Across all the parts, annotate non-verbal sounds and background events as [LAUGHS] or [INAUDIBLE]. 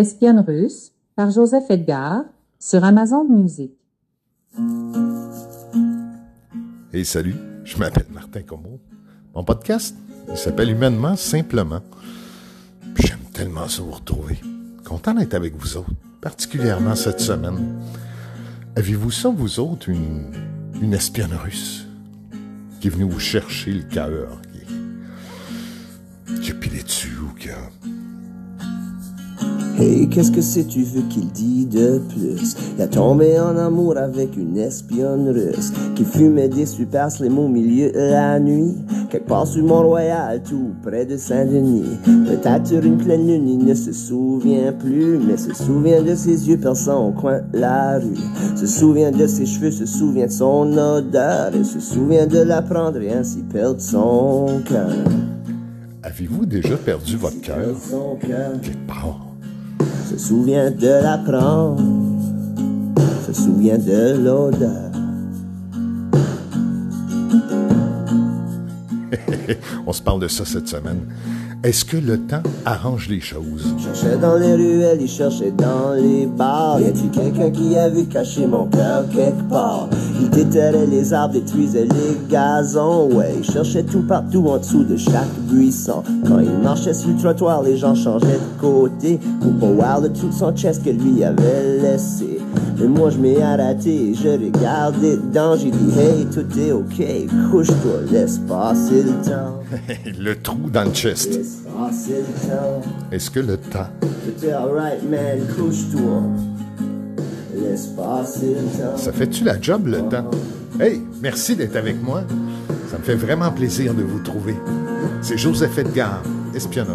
Espionne russe par Joseph Edgar sur Amazon Music. Hey, salut, je m'appelle Martin Comeau. Mon podcast, s'appelle Humainement Simplement. J'aime tellement ça vous retrouver. Content d'être avec vous autres, particulièrement cette semaine. Avez-vous ça, vous autres, une, une espionne russe qui est venue vous chercher le cœur, qui, qui a pilé dessus ou qui a Hey, qu'est-ce que c'est tu veux qu'il dit de plus? Il a tombé en amour avec une espionne russe qui fumait des super slim au milieu de la nuit. Quelque part sur Mont-Royal, tout près de Saint-Denis. Peut-être une pleine lune, il ne se souvient plus, mais se souvient de ses yeux perçants au coin de la rue. Se souvient de ses cheveux, se souvient de son odeur, et se souvient de la prendre et ainsi perdre son cœur. Avez-vous déjà perdu votre cœur? Son cœur. Quelque part. Se souvient de la prendre, se souvient de l'odeur. [LAUGHS] On se parle de ça cette semaine. Est-ce que le temps arrange les choses? Il cherchait dans les ruelles, il cherchait dans les bars. Y a-tu quelqu'un qui a vu cacher mon cœur quelque part? Il déterrait les arbres, détruisait les gazons. Ouais, il cherchait tout partout en dessous de chaque buisson. Quand il marchait sur le trottoir, les gens changeaient de côté pour pas voir de tout son chest que lui avait laissé. Mais moi je m'ai arrêté, je regardais dedans, j'ai dit hey tout est ok, couche-toi, laisse passer le temps, [LAUGHS] le trou dans le chest. Est-ce que le temps? Ça fait-tu la job, le temps? Hey, merci d'être avec moi. Ça me fait vraiment plaisir de vous trouver. C'est Joseph Edgar, espionne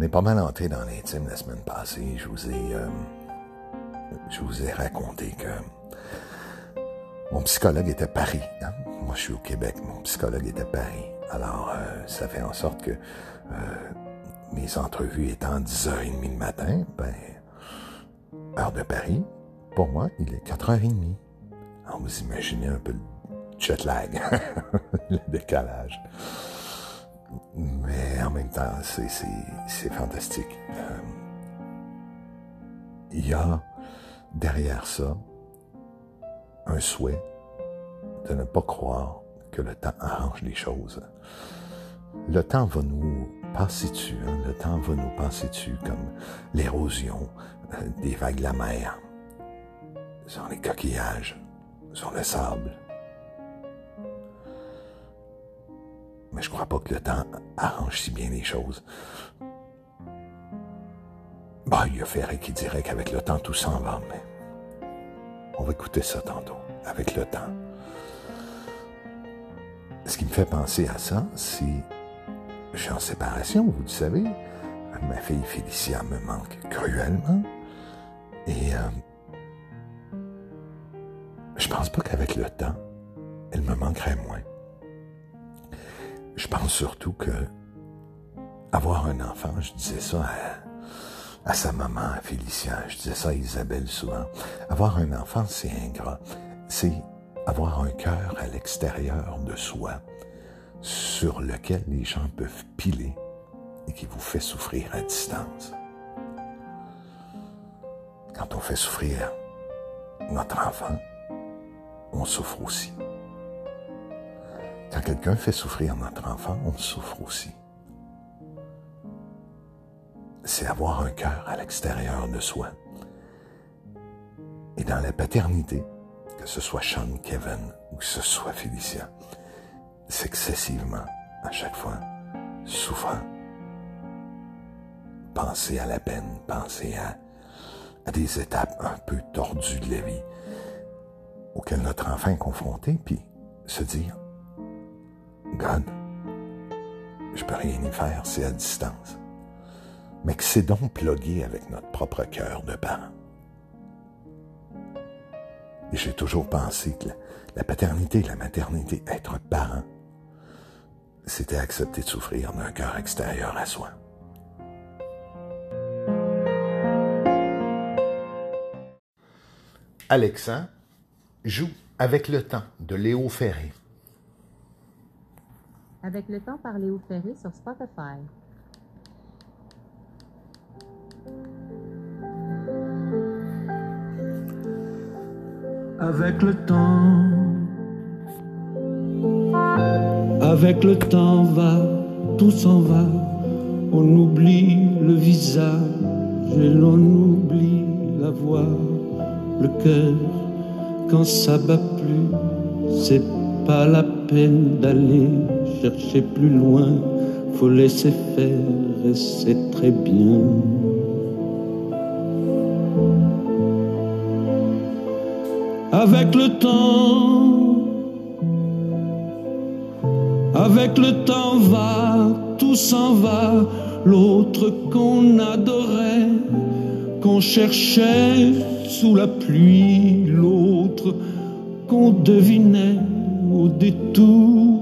on est pas mal entré dans l'intime la semaine passée. Je vous ai. euh, je vous ai raconté que. Mon psychologue était à Paris. hein. Moi, je suis au Québec. Mon psychologue était à Paris. Alors, euh, ça fait en sorte que euh, mes entrevues étant 10h30 le matin, ben, heure de Paris, pour moi, il est 4h30. Alors, vous imaginez un peu le jet lag, [LAUGHS] le décalage. Mais en même temps, c'est, fantastique. Euh, Il y a derrière ça un souhait de ne pas croire que le temps arrange les choses. Le temps va nous passer dessus, hein? le temps va nous passer dessus comme l'érosion euh, des vagues de la mer, sur les coquillages, sur le sable. Mais je crois pas que le temps arrange si bien les choses. Bah, il y a Ferré qui dirait qu'avec le temps, tout s'en va, mais on va écouter ça tantôt, avec le temps. Ce qui me fait penser à ça, c'est je suis en séparation, vous le savez. Ma fille Félicia me manque cruellement. Et euh, je pense pas qu'avec le temps, elle me manquerait moins. Je pense surtout que avoir un enfant, je disais ça à, sa maman, à Félicia, je disais ça à Isabelle souvent. Avoir un enfant, c'est ingrat. C'est avoir un cœur à l'extérieur de soi sur lequel les gens peuvent piler et qui vous fait souffrir à distance. Quand on fait souffrir notre enfant, on souffre aussi. Quand quelqu'un fait souffrir notre enfant, on souffre aussi. C'est avoir un cœur à l'extérieur de soi. Et dans la paternité, que ce soit Sean, Kevin ou que ce soit Félicia, c'est excessivement, à chaque fois, souffrant. Pensez à la peine, pensez à à des étapes un peu tordues de la vie auxquelles notre enfant est confronté, puis se dire, God, je peux rien y faire, c'est à distance. Mais que c'est donc plugué avec notre propre cœur de parent. Et j'ai toujours pensé que la paternité la maternité, être parent, c'était accepter de souffrir d'un cœur extérieur à soi. Alexandre joue avec le temps de Léo Ferré. Avec le temps par Léo Ferré sur Spotify. Avec le temps, avec le temps va, tout s'en va, on oublie le visage et l'on oublie la voix, le cœur, quand ça bat plus, c'est pas la peine d'aller chercher plus loin, faut laisser faire et c'est très bien. Avec le temps, avec le temps va, tout s'en va, l'autre qu'on adorait, qu'on cherchait sous la pluie, l'autre qu'on devinait au détour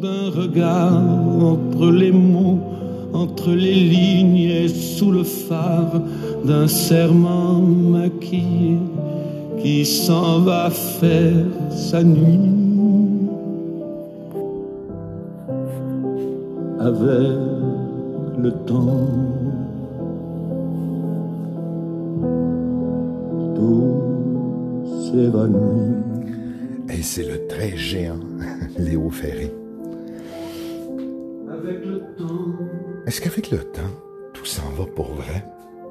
d'un regard entre les mots, entre les lignes et sous le phare d'un serment maquillé qui s'en va faire sa nuit avec le temps. Tout s'évanouit. Et c'est le très géant [LAUGHS] Léo Ferré. Avec le temps, Est-ce qu'avec le temps, tout s'en va pour vrai?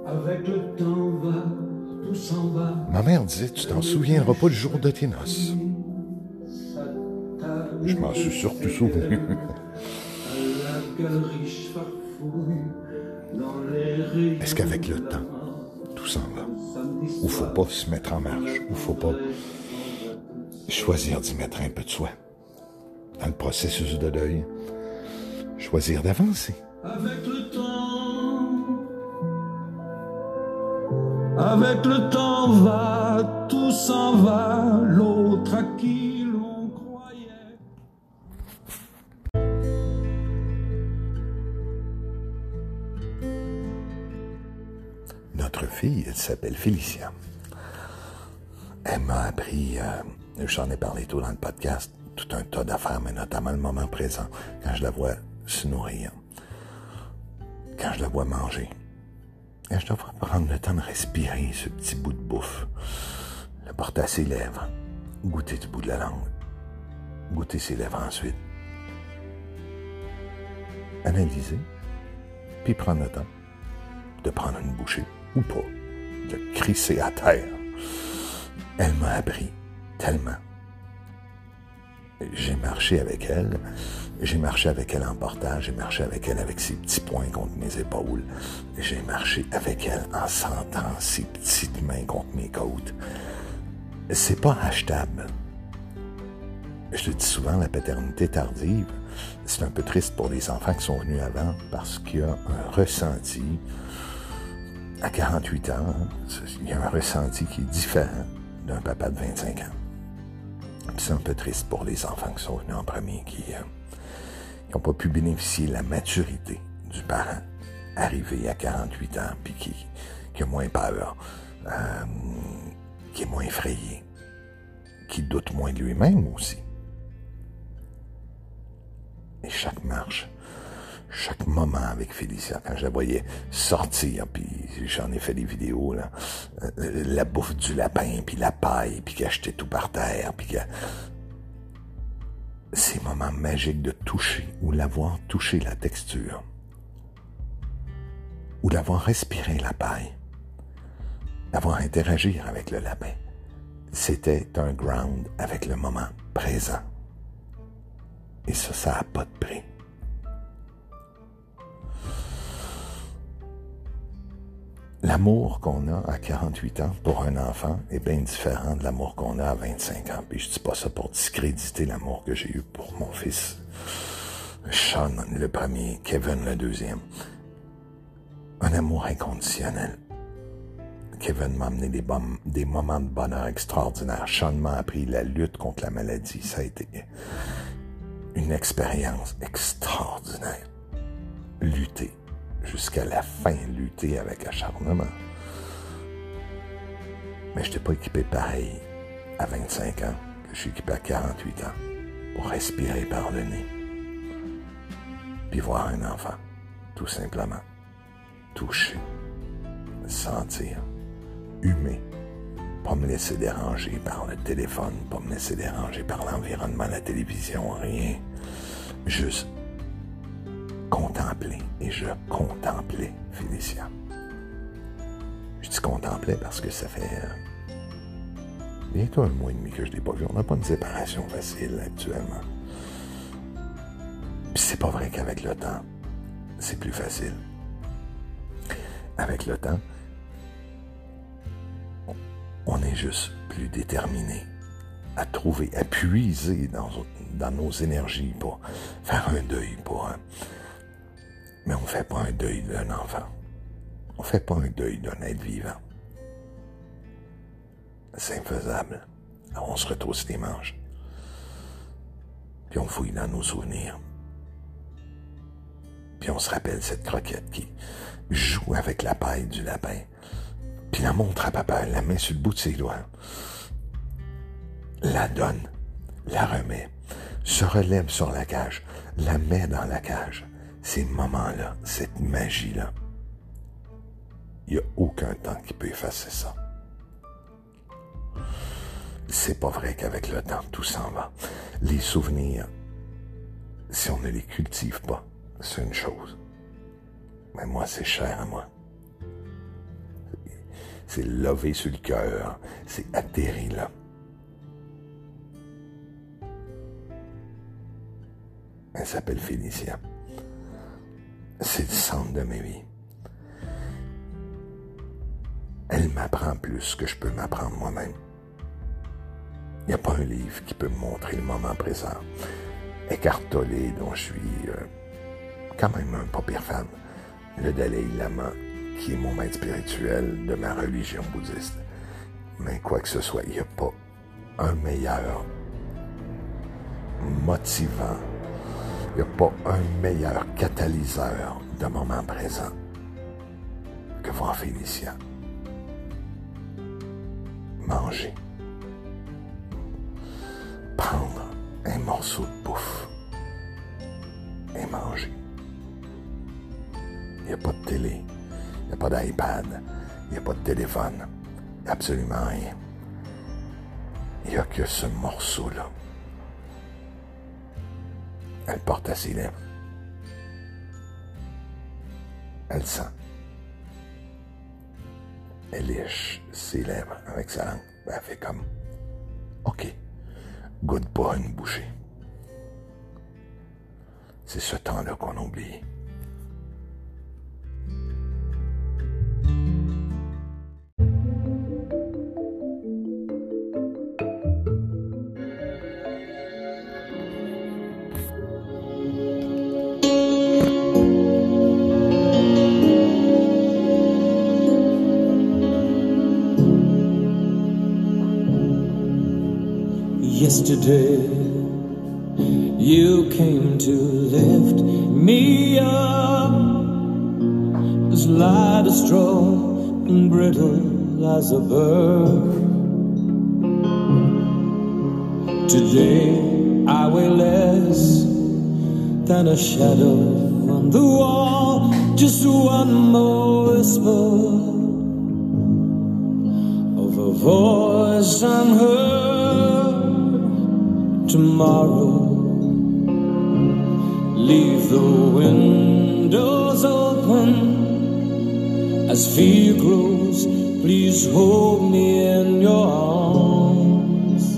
avec le temps va, tout s'en va. Ma mère disait, tu t'en souviendras pas le jour de tes noces. Je m'en suis surtout souvenu. Est-ce qu'avec le temps, tout s'en va? Ou faut pas se mettre en marche? Ou faut pas choisir d'y mettre un peu de soi? Dans le processus de deuil, choisir d'avancer. Avec le temps, avec le temps va, tout s'en va, l'autre à qui l'on croyait. Notre fille, elle s'appelle Félicia. Elle m'a appris, euh, j'en ai parlé tout dans le podcast, tout un tas d'affaires, mais notamment le moment présent, quand je la vois se nourrir, quand je la vois manger, quand je dois prendre le temps de respirer ce petit bout de bouffe, le porter à ses lèvres, goûter du bout de la langue, goûter ses lèvres ensuite, analyser, puis prendre le temps de prendre une bouchée ou pas, de crisser à terre. Elle m'a appris tellement. J'ai marché avec elle, j'ai marché avec elle en portage, j'ai marché avec elle avec ses petits poings contre mes épaules, j'ai marché avec elle en sentant ses petites mains contre mes côtes. C'est pas achetable. Je le dis souvent, la paternité tardive, c'est un peu triste pour les enfants qui sont venus avant parce qu'il y a un ressenti à 48 ans, hein, il y a un ressenti qui est différent d'un papa de 25 ans. C'est un peu triste pour les enfants qui sont venus en premier, qui n'ont pas pu bénéficier de la maturité du parent arrivé à 48 ans, puis qui, qui a moins peur, euh, qui est moins effrayé, qui doute moins de lui-même aussi. Et chaque marche, chaque moment avec Félicia, quand je la voyais sortir, puis j'en ai fait des vidéos, là, euh, la bouffe du lapin, puis la paille, puis qu'elle jetait tout par terre, puis que... Ces moments magiques de toucher, ou l'avoir touché la texture, ou d'avoir respiré la paille, d'avoir interagir avec le lapin, c'était un ground avec le moment présent. Et ça, ça n'a pas de prix. L'amour qu'on a à 48 ans pour un enfant est bien différent de l'amour qu'on a à 25 ans. Puis je dis pas ça pour discréditer l'amour que j'ai eu pour mon fils. Sean, le premier, Kevin, le deuxième. Un amour inconditionnel. Kevin m'a amené des, moments de bonheur extraordinaires. Sean m'a appris la lutte contre la maladie. Ça a été une expérience extraordinaire. Lutter jusqu'à la fin, lutter avec acharnement. Mais je n'étais pas équipé pareil à 25 ans que je suis équipé à 48 ans pour respirer par le nez. Puis voir un enfant, tout simplement, toucher, sentir, humer, pas me laisser déranger par le téléphone, pas me laisser déranger par l'environnement, la télévision, rien. Juste contempler. Et je contemplais Félicia. Je dis contempler parce que ça fait euh, bientôt un mois et demi que je ne l'ai pas vu. On n'a pas une séparation facile actuellement. Puis c'est pas vrai qu'avec le temps, c'est plus facile. Avec le temps, on est juste plus déterminé à trouver, à puiser dans nos énergies pour faire un deuil, pour mais on ne fait pas un deuil d'un enfant. On ne fait pas un deuil d'un être vivant. C'est infaisable. Alors on se retrousse les manches. Puis on fouille dans nos souvenirs. Puis on se rappelle cette croquette qui joue avec la paille du lapin. Puis la montre à papa, la main sur le bout de ses doigts. La donne, la remet, se relève sur la cage, la met dans la cage ces moments-là, cette magie-là, il n'y a aucun temps qui peut effacer ça. C'est pas vrai qu'avec le temps, tout s'en va. Les souvenirs, si on ne les cultive pas, c'est une chose. Mais moi, c'est cher à moi. C'est levé sur le cœur, c'est atterri là. Elle s'appelle Félicia c'est le centre de ma vie. Elle m'apprend plus que je peux m'apprendre moi-même. Il n'y a pas un livre qui peut me montrer le moment présent. Eckhart Tolle, dont je suis euh, quand même un pas pire fan, le Dalai Lama, qui est mon maître spirituel de ma religion bouddhiste. Mais quoi que ce soit, il n'y a pas un meilleur motivant n'y a pas un meilleur catalyseur de moment présent que voir Félicia. Manger. Prendre un morceau de bouffe et manger. Il n'y a pas de télé, il n'y a pas d'iPad, il n'y a pas de téléphone, absolument rien. Il n'y a que ce morceau-là elle porte à ses lèvres. Elle sent. Elle lèche ses lèvres avec sa langue. Ben, elle fait comme OK, goûte pas une bouchée. C'est ce temps-là qu'on oublie. Yesterday. You came to lift me up, as light as straw and brittle as a bird. Today I weigh less than a shadow on the wall, just one more whisper of a voice unheard tomorrow. Leave the windows open as fear grows. Please hold me in your arms.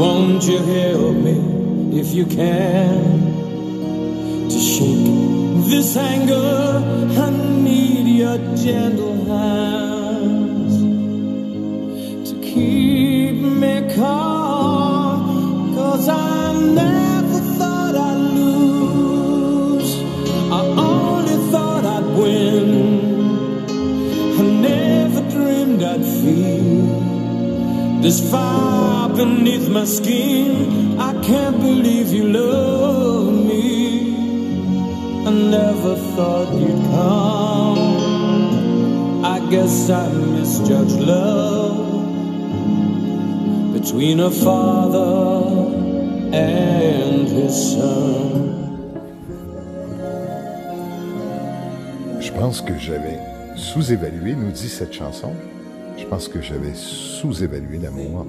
Won't you help me if you can to shake this anger? I need your gentle hands to keep me calm. This fire beneath my skin. I can't believe you love me. I never thought you'd come. I guess I misjudged love between a father and his son. Je pense que j'avais sous-évalué, nous dit cette chanson, je pense que j'avais sous-évalué l'amour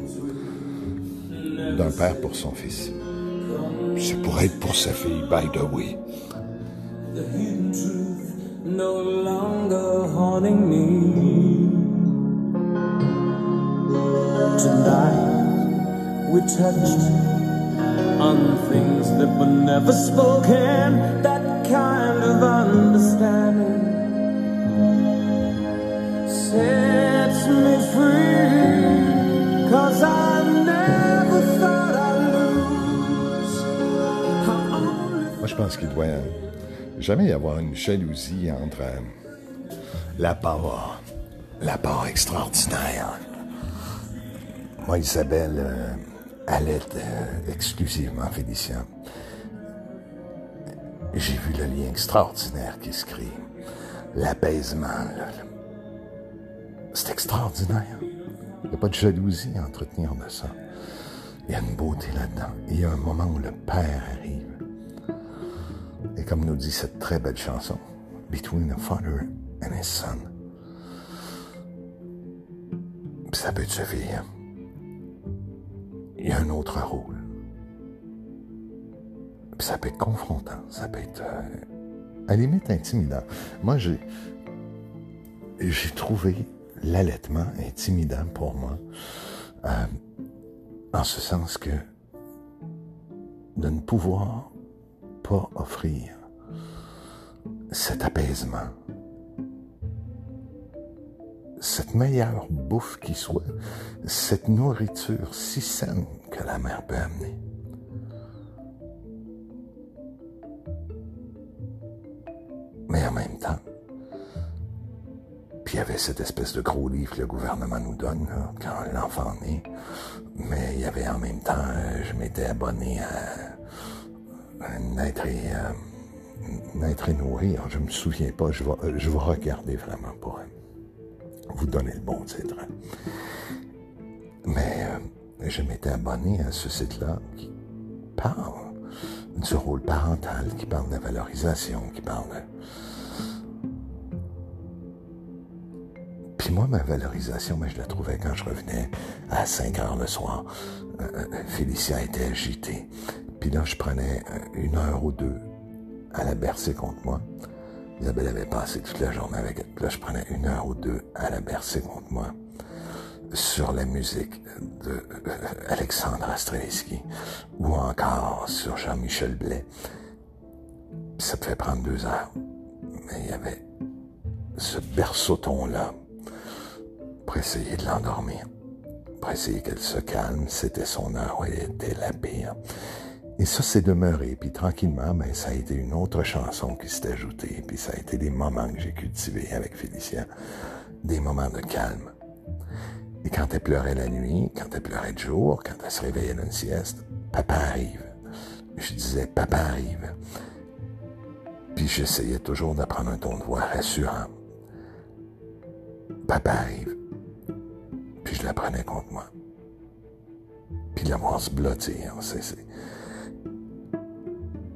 d'un père pour son fils. Ça pourrait être pour sa fille, by the way. No longer haunting me. Tonight we touched on things that were never spoken. That kind of understanding pense qu'il doit jamais y avoir une jalousie entre euh, la part, la part extraordinaire. Moi, Isabelle, euh, est euh, exclusivement Félicien. J'ai vu le lien extraordinaire qui se crée. L'apaisement, c'est extraordinaire. Il n'y a pas de jalousie à entretenir de ça. Il y a une beauté là-dedans. Il y a un moment où le père arrive. Et comme nous dit cette très belle chanson, Between a Father and His Son. Ça peut être sa hein. Il y a un autre rôle. Ça peut être confrontant, ça peut être euh, à la limite intimidant. Moi, j'ai j'ai trouvé l'allaitement intimidant pour moi, euh, en ce sens que de ne pouvoir offrir cet apaisement, cette meilleure bouffe qui soit, cette nourriture si saine que la mère peut amener. Mais en même temps, puis il y avait cette espèce de gros livre que le gouvernement nous donne quand l'enfant naît. Mais il y avait en même temps, euh, je m'étais abonné à, et, euh, et Nourrir. Je me souviens pas, je vais, euh, je regarder vraiment pour euh, vous donner le bon titre. Mais euh, je m'étais abonné à ce site-là qui parle du rôle parental, qui parle de la valorisation, qui parle de... Puis moi, ma valorisation, je la trouvais quand je revenais à 5 heures le soir. Euh, Félicia était agitée. Puis là, je prenais une heure ou deux à la bercer contre moi. Isabelle avait passé toute la journée avec elle. Puis là, je prenais une heure ou deux à la bercer contre moi sur la musique de euh, Alexandre Stravinsky ou encore sur Jean-Michel Blais. Ça fait prendre deux heures. Mais il y avait ce berceauton-là pour essayer de l'endormir, pour essayer qu'elle se calme. C'était son heure où elle était la pire. Et ça s'est demeuré, puis tranquillement, ben, ça a été une autre chanson qui s'est ajoutée, puis ça a été des moments que j'ai cultivés avec Félicia, des moments de calme. Et quand elle pleurait la nuit, quand elle pleurait de jour, quand elle se réveillait d'une sieste, papa arrive. Je disais, papa arrive. Puis j'essayais toujours de prendre un ton de voix rassurant. Papa arrive. Puis je la prenais contre moi. Puis la voir se blottir, c'est, c'est-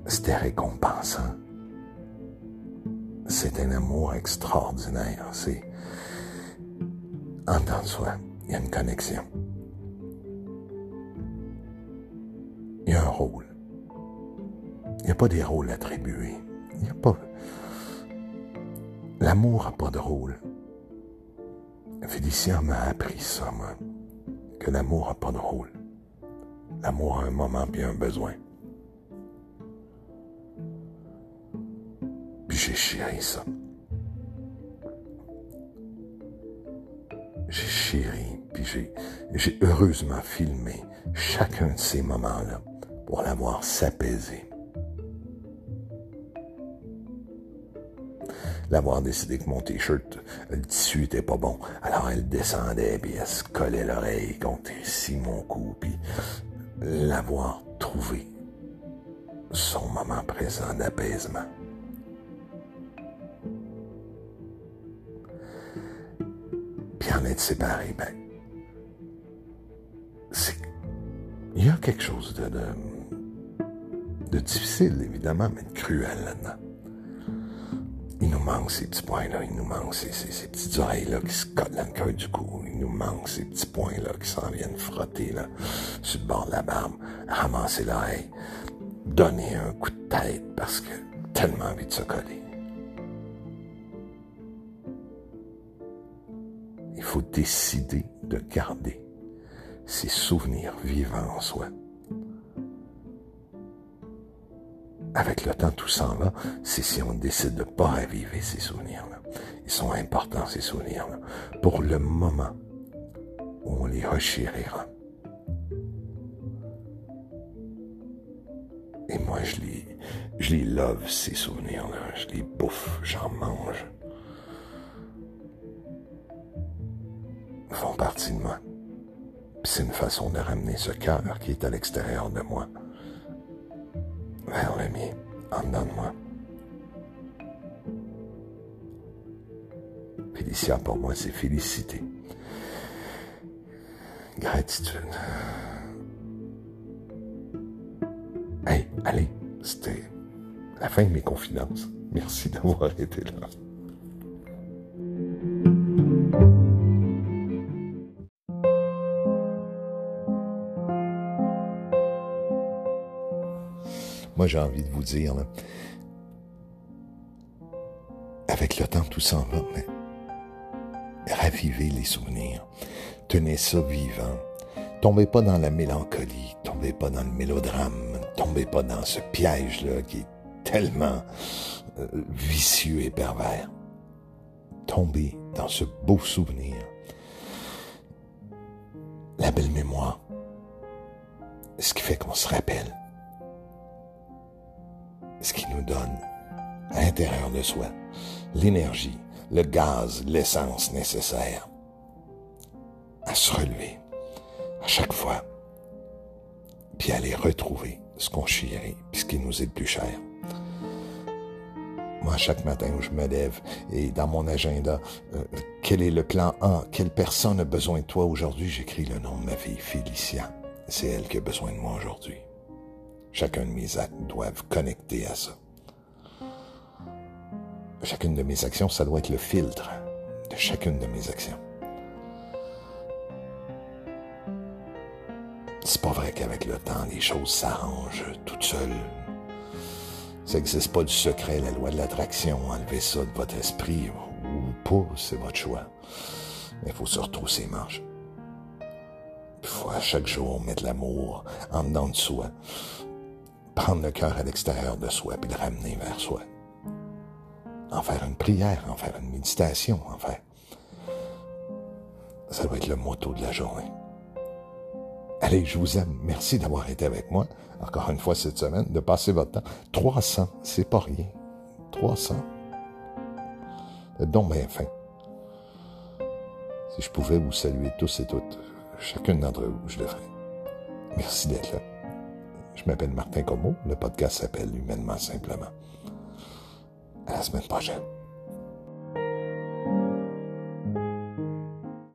c'était récompensant. C'est un amour extraordinaire. C'est en dedans de soi, il y a une connexion. Il y a un rôle. Il n'y a pas des rôles attribués. Il n'y a pas. L'amour n'a pas de rôle. Félicien m'a appris ça, moi. Que l'amour n'a pas de rôle. L'amour a un moment puis un besoin. J'ai chéri ça. j'ai chéri, puis j'ai, heureusement filmé chacun de ces moments-là pour la voir s'apaiser. L'avoir décidé que mon t-shirt, le tissu était pas bon. Alors elle descendait, puis elle se collait l'oreille contre ici mon cou, puis l'avoir trouvé son moment présent d'apaisement. En être séparé, ben, il y a quelque chose de difficile, évidemment, mais de cruel là-dedans. Il nous manque ces petits points-là, il nous manque ces, ces, petites oreilles-là qui se collent dans le cœur du cou, il nous manque ces petits points-là qui s'en viennent frotter là, sur le bord de la barbe, ramasser l'oreille, donner un coup de tête parce que tellement envie de se coller. Faut décider de garder ces souvenirs vivants en soi. avec le temps, tout s'en va, c'est si on décide de pas raviver ces souvenirs-là. Ils sont importants, ces souvenirs-là, pour le moment où on les rechérira. Et moi, je les, je les love, ces souvenirs-là. Je les bouffe, j'en mange. Font partie de moi. c'est une façon de ramener ce cœur qui est à l'extérieur de moi vers le mien, en dedans de moi. Félicia, pour moi, c'est félicité. Gratitude. Hey, allez, c'était la fin de mes confidences. Merci d'avoir été là. J'ai envie de vous dire, avec le temps, tout s'en va, mais ravivez les souvenirs. Tenez ça vivant. Tombez pas dans la mélancolie, tombez pas dans le mélodrame, tombez pas dans ce piège-là qui est tellement euh, vicieux et pervers. Tombez dans ce beau souvenir. La belle mémoire. Ce qui fait qu'on se rappelle ce qui nous donne, à l'intérieur de soi, l'énergie, le gaz, l'essence nécessaire à se relever à chaque fois, puis aller retrouver ce qu'on chérit, puis ce qui nous est le plus cher. Moi, chaque matin où je me lève et dans mon agenda, euh, quel est le plan A, quelle personne a besoin de toi aujourd'hui, j'écris le nom de ma fille, Félicia. C'est elle qui a besoin de moi aujourd'hui. Chacun de mes actes doivent connecter à ça. Chacune de mes actions, ça doit être le filtre de chacune de mes actions. C'est pas vrai qu'avec le temps, les choses s'arrangent toutes seules. Ça n'existe pas du secret, la loi de l'attraction. Enlevez ça de votre esprit ou pas, c'est votre choix. Mais il faut se retrousser manches. Il faut à chaque jour mettre l'amour en dedans de soi prendre le cœur à l'extérieur de soi puis le ramener vers soi. En faire une prière, en faire une méditation, en faire. Ça doit être le motto de la journée. Allez, je vous aime. Merci d'avoir été avec moi, encore une fois cette semaine, de passer votre temps. 300, c'est pas rien. 300. Donc bien fin. Si je pouvais vous saluer tous et toutes, chacune d'entre vous, je le ferais. Merci d'être là. Je m'appelle Martin Como. Le podcast s'appelle Humainement Simplement. À la semaine prochaine.